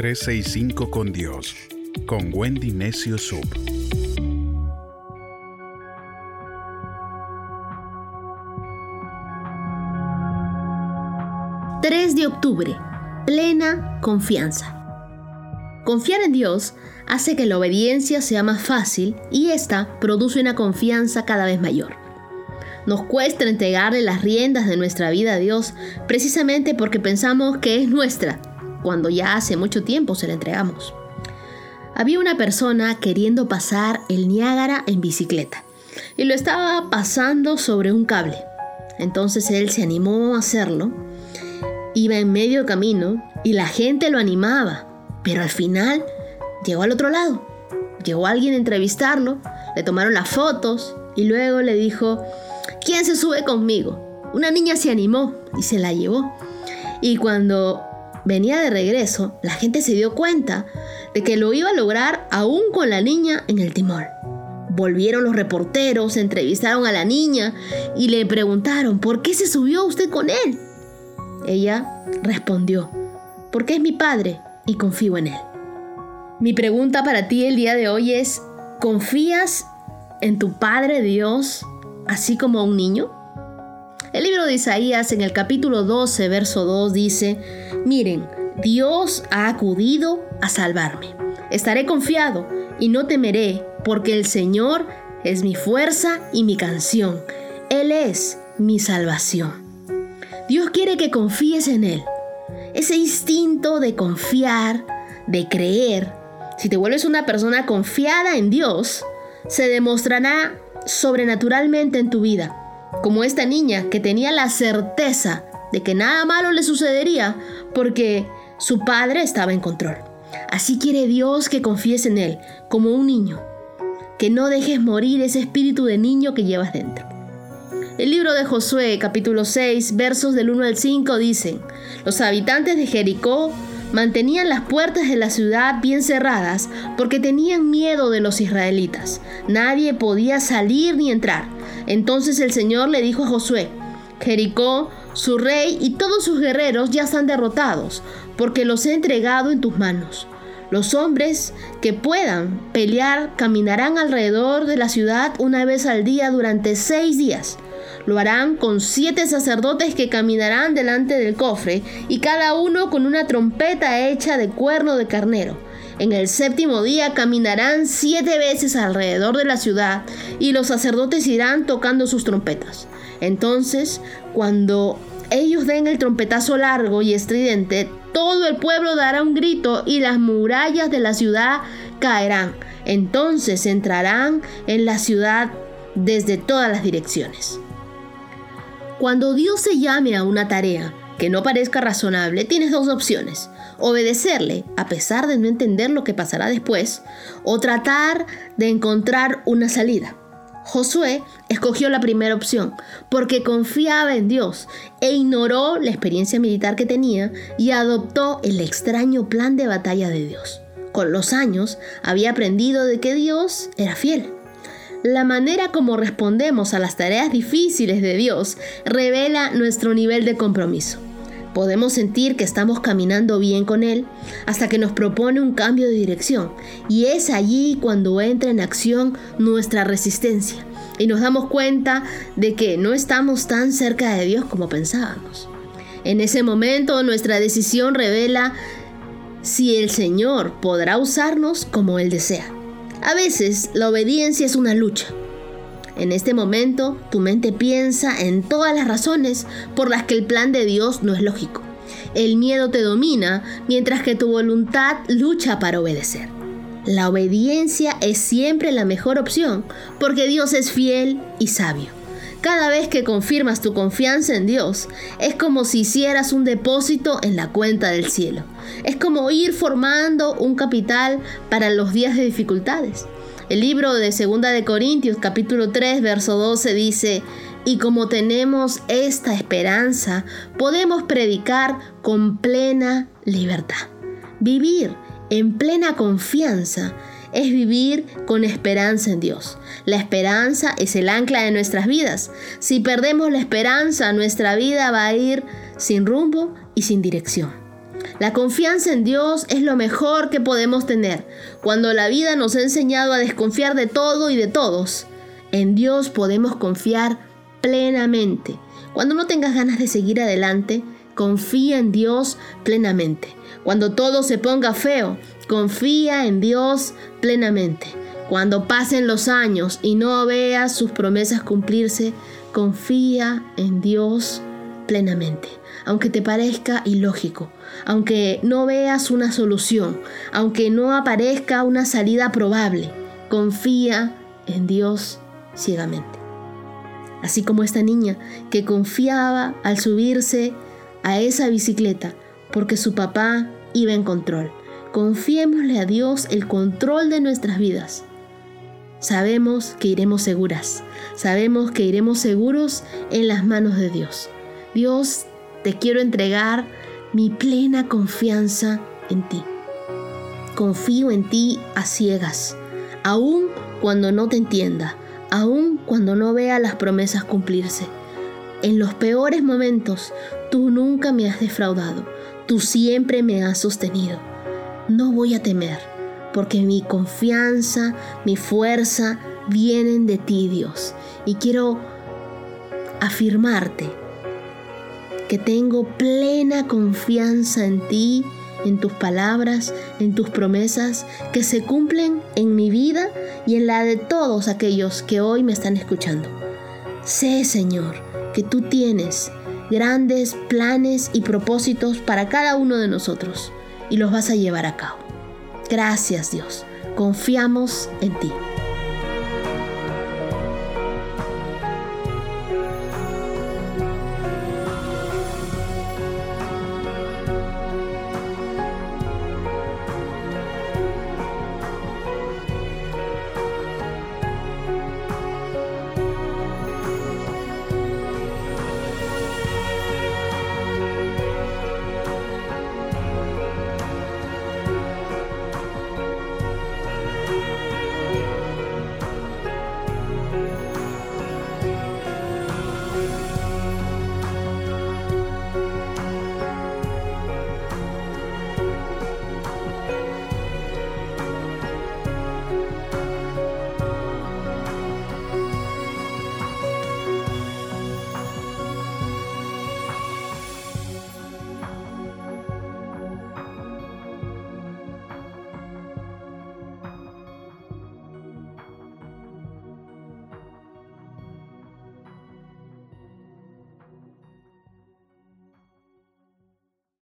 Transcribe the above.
365 con Dios, con Wendy Necio Sub. ...3 de octubre... ...plena confianza... Confiar en Dios hace que la obediencia sea más fácil y esta produce una confianza cada vez mayor. Nos cuesta entregarle las riendas de nuestra vida a Dios precisamente porque pensamos que es nuestra, cuando ya hace mucho tiempo se la entregamos. Había una persona queriendo pasar el Niágara en bicicleta y lo estaba pasando sobre un cable. Entonces él se animó a hacerlo, iba en medio camino y la gente lo animaba pero al final llegó al otro lado. Llegó alguien a entrevistarlo, le tomaron las fotos y luego le dijo, ¿quién se sube conmigo? Una niña se animó y se la llevó. Y cuando venía de regreso, la gente se dio cuenta de que lo iba a lograr aún con la niña en el timón. Volvieron los reporteros, entrevistaron a la niña y le preguntaron, ¿por qué se subió usted con él? Ella respondió, porque es mi padre y confío en Él. Mi pregunta para ti el día de hoy es, ¿confías en tu Padre Dios así como un niño? El libro de Isaías en el capítulo 12, verso 2 dice, miren, Dios ha acudido a salvarme. Estaré confiado y no temeré, porque el Señor es mi fuerza y mi canción. Él es mi salvación. Dios quiere que confíes en Él. Ese instinto de confiar, de creer, si te vuelves una persona confiada en Dios, se demostrará sobrenaturalmente en tu vida, como esta niña que tenía la certeza de que nada malo le sucedería porque su padre estaba en control. Así quiere Dios que confíes en Él, como un niño, que no dejes morir ese espíritu de niño que llevas dentro. El libro de Josué, capítulo 6, versos del 1 al 5 dicen, los habitantes de Jericó mantenían las puertas de la ciudad bien cerradas porque tenían miedo de los israelitas. Nadie podía salir ni entrar. Entonces el Señor le dijo a Josué, Jericó, su rey y todos sus guerreros ya están derrotados, porque los he entregado en tus manos. Los hombres que puedan pelear caminarán alrededor de la ciudad una vez al día durante seis días. Lo harán con siete sacerdotes que caminarán delante del cofre y cada uno con una trompeta hecha de cuerno de carnero. En el séptimo día caminarán siete veces alrededor de la ciudad y los sacerdotes irán tocando sus trompetas. Entonces, cuando ellos den el trompetazo largo y estridente, todo el pueblo dará un grito y las murallas de la ciudad caerán. Entonces entrarán en la ciudad desde todas las direcciones. Cuando Dios se llame a una tarea que no parezca razonable, tienes dos opciones. Obedecerle a pesar de no entender lo que pasará después o tratar de encontrar una salida. Josué escogió la primera opción porque confiaba en Dios e ignoró la experiencia militar que tenía y adoptó el extraño plan de batalla de Dios. Con los años había aprendido de que Dios era fiel la manera como respondemos a las tareas difíciles de Dios revela nuestro nivel de compromiso. Podemos sentir que estamos caminando bien con Él hasta que nos propone un cambio de dirección y es allí cuando entra en acción nuestra resistencia y nos damos cuenta de que no estamos tan cerca de Dios como pensábamos. En ese momento nuestra decisión revela si el Señor podrá usarnos como Él desea. A veces la obediencia es una lucha. En este momento tu mente piensa en todas las razones por las que el plan de Dios no es lógico. El miedo te domina mientras que tu voluntad lucha para obedecer. La obediencia es siempre la mejor opción porque Dios es fiel y sabio. Cada vez que confirmas tu confianza en Dios, es como si hicieras un depósito en la cuenta del cielo. Es como ir formando un capital para los días de dificultades. El libro de Segunda de Corintios capítulo 3 verso 12 dice, y como tenemos esta esperanza, podemos predicar con plena libertad. Vivir en plena confianza es vivir con esperanza en Dios. La esperanza es el ancla de nuestras vidas. Si perdemos la esperanza, nuestra vida va a ir sin rumbo y sin dirección. La confianza en Dios es lo mejor que podemos tener. Cuando la vida nos ha enseñado a desconfiar de todo y de todos, en Dios podemos confiar plenamente. Cuando no tengas ganas de seguir adelante, confía en Dios plenamente. Cuando todo se ponga feo, confía en Dios plenamente. Cuando pasen los años y no veas sus promesas cumplirse, confía en Dios plenamente aunque te parezca ilógico, aunque no veas una solución, aunque no aparezca una salida probable. Confía en Dios ciegamente. Así como esta niña que confiaba al subirse a esa bicicleta porque su papá iba en control. Confiémosle a Dios el control de nuestras vidas. Sabemos que iremos seguras, sabemos que iremos seguros en las manos de Dios. Dios te quiero entregar mi plena confianza en ti. Confío en ti a ciegas, aun cuando no te entienda, aun cuando no vea las promesas cumplirse. En los peores momentos, tú nunca me has defraudado, tú siempre me has sostenido. No voy a temer, porque mi confianza, mi fuerza vienen de ti, Dios. Y quiero afirmarte que tengo plena confianza en ti, en tus palabras, en tus promesas, que se cumplen en mi vida y en la de todos aquellos que hoy me están escuchando. Sé, Señor, que tú tienes grandes planes y propósitos para cada uno de nosotros y los vas a llevar a cabo. Gracias, Dios. Confiamos en ti.